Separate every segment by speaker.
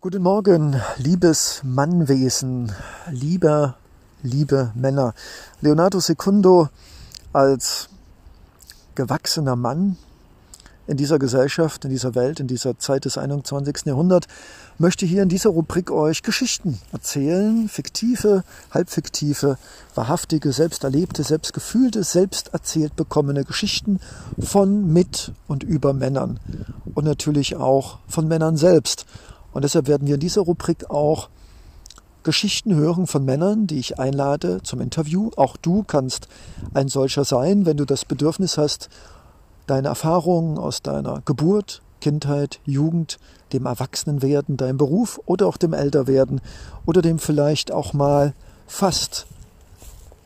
Speaker 1: Guten Morgen, liebes Mannwesen, lieber, liebe Männer. Leonardo Secundo als gewachsener Mann in dieser Gesellschaft, in dieser Welt, in dieser Zeit des 21. Jahrhunderts, möchte hier in dieser Rubrik euch Geschichten erzählen, fiktive, halbfiktive, wahrhaftige, selbst erlebte, selbst gefühlte, selbst erzählt bekommene Geschichten von, mit und über Männern und natürlich auch von Männern selbst. Und deshalb werden wir in dieser Rubrik auch Geschichten hören von Männern, die ich einlade zum Interview. Auch du kannst ein solcher sein, wenn du das Bedürfnis hast, deine Erfahrungen aus deiner Geburt, Kindheit, Jugend, dem Erwachsenenwerden, deinem Beruf oder auch dem Älterwerden oder dem vielleicht auch mal fast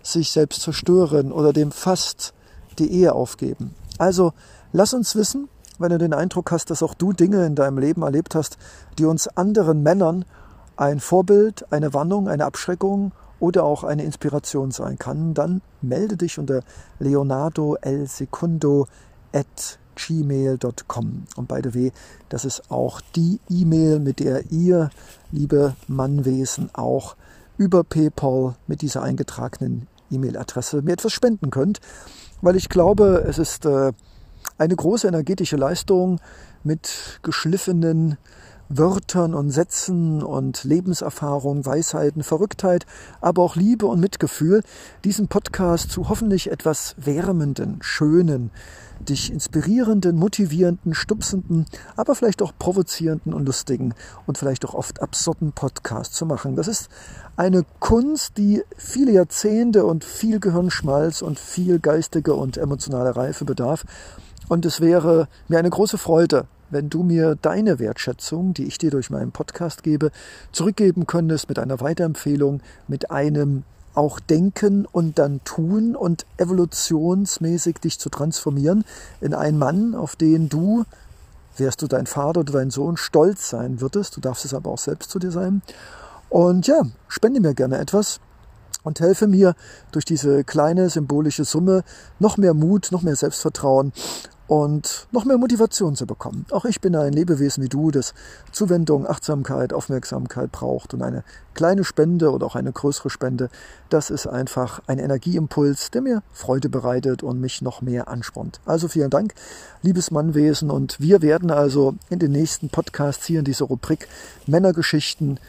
Speaker 1: sich selbst zerstören oder dem fast die Ehe aufgeben. Also lass uns wissen, wenn du den Eindruck hast, dass auch du Dinge in deinem Leben erlebt hast, die uns anderen Männern ein Vorbild, eine Warnung, eine Abschreckung oder auch eine Inspiration sein kann, dann melde dich unter leonardo el secundo at gmail.com. Und by the way, das ist auch die E-Mail, mit der ihr, liebe Mannwesen, auch über PayPal mit dieser eingetragenen E-Mail-Adresse mir etwas spenden könnt, weil ich glaube, es ist äh, eine große energetische Leistung mit geschliffenen Wörtern und Sätzen und Lebenserfahrung, Weisheiten, Verrücktheit, aber auch Liebe und Mitgefühl, diesen Podcast zu hoffentlich etwas wärmenden, schönen, dich inspirierenden, motivierenden, stupsenden, aber vielleicht auch provozierenden und lustigen und vielleicht auch oft absurden Podcast zu machen. Das ist eine Kunst, die viele Jahrzehnte und viel Gehirnschmalz und viel geistige und emotionale Reife bedarf. Und es wäre mir eine große Freude, wenn du mir deine Wertschätzung, die ich dir durch meinen Podcast gebe, zurückgeben könntest mit einer Weiterempfehlung, mit einem auch denken und dann tun und evolutionsmäßig dich zu transformieren in einen Mann, auf den du, wärst du dein Vater oder dein Sohn, stolz sein würdest. Du darfst es aber auch selbst zu dir sein. Und ja, spende mir gerne etwas und helfe mir durch diese kleine symbolische Summe noch mehr Mut, noch mehr Selbstvertrauen und noch mehr Motivation zu bekommen. Auch ich bin ein Lebewesen wie du, das Zuwendung, Achtsamkeit, Aufmerksamkeit braucht und eine kleine Spende oder auch eine größere Spende, das ist einfach ein Energieimpuls, der mir Freude bereitet und mich noch mehr anspornt. Also vielen Dank, liebes Mannwesen und wir werden also in den nächsten Podcasts hier in dieser Rubrik Männergeschichten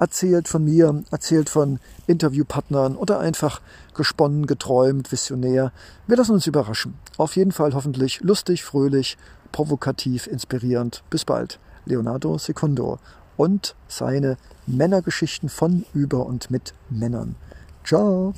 Speaker 1: erzählt von mir, erzählt von Interviewpartnern oder einfach gesponnen, geträumt, visionär. Wir lassen uns überraschen. Auf jeden Fall hoffentlich lustig, fröhlich, provokativ, inspirierend. Bis bald. Leonardo Secundo und seine Männergeschichten von, über und mit Männern. Ciao.